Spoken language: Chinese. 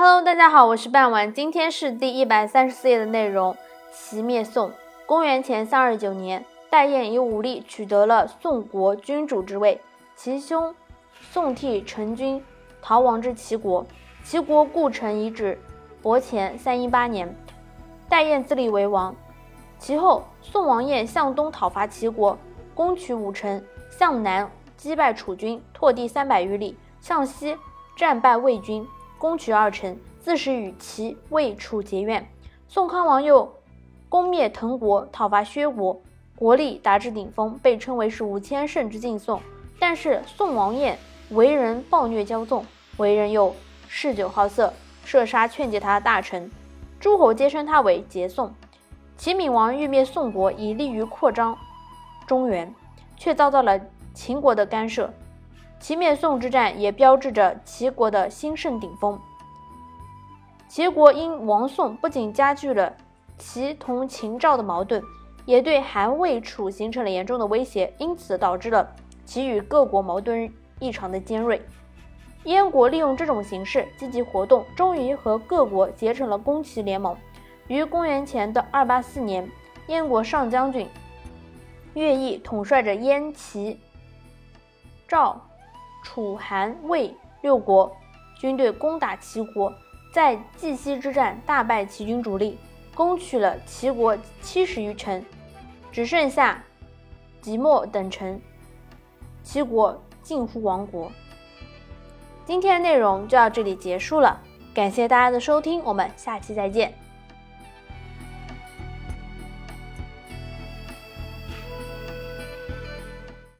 Hello，大家好，我是半晚，今天是第一百三十四页的内容。齐灭宋。公元前三二九年，戴燕以武力取得了宋国君主之位，其兄宋替陈军逃亡至齐国，齐国故城遗址。伯前三一八年，戴燕自立为王。其后，宋王燕向东讨伐齐国，攻取武城；向南击败楚军，拓地三百余里；向西战败魏军。攻取二城，自始与齐、魏、楚结怨。宋康王又攻灭滕国，讨伐薛国，国力达至顶峰，被称为是五千胜之劲宋。但是宋王晏为人暴虐骄纵，为人又嗜酒好色，射杀劝诫他的大臣，诸侯皆称他为桀宋。齐闵王欲灭宋国，以利于扩张中原，却遭到了秦国的干涉。齐灭宋之战也标志着齐国的兴盛顶峰。齐国因亡宋，不仅加剧了齐同秦赵的矛盾，也对韩魏楚形成了严重的威胁，因此导致了齐与各国矛盾异常的尖锐。燕国利用这种形势积极活动，终于和各国结成了攻齐联盟。于公元前的二八四年，燕国上将军乐毅统帅着燕、齐、赵。楚、韩、魏六国军队攻打齐国，在绩溪之战大败齐军主力，攻取了齐国七十余城，只剩下即墨等城，齐国近乎亡国。今天的内容就到这里结束了，感谢大家的收听，我们下期再见。